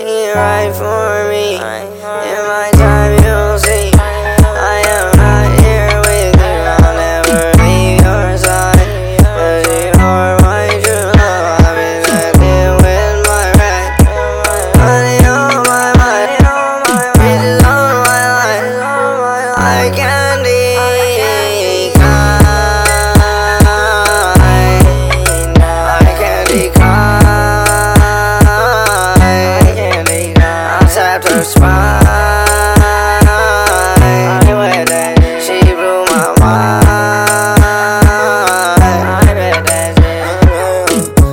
it right for me. Her spine. She blew my mind.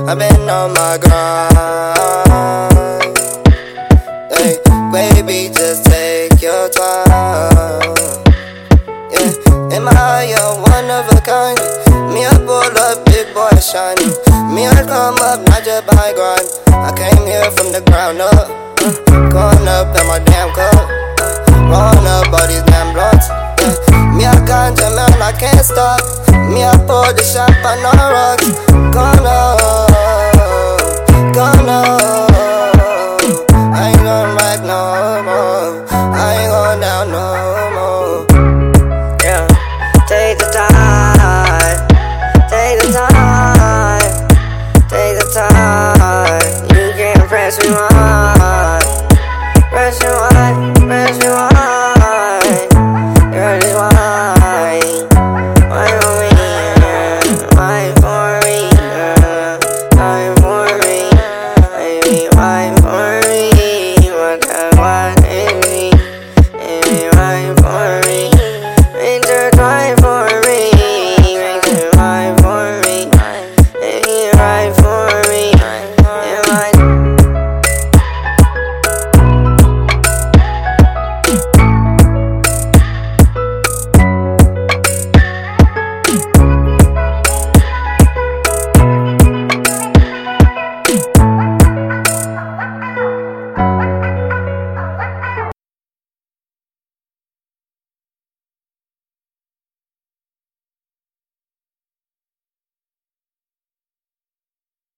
I've been on my grind. Hey, baby, just take your time. Yeah, am I a one of a kind? Me, I pull up, big boy shining. Me, I come up, not just by grind. I came here from the ground up. Uh, can't stop. Me, I pour the champagne on rocks. Come on, come on. I ain't going back no more. I ain't going down no more. Yeah, take the time, take the time, take the time. You can't press me on, press me on.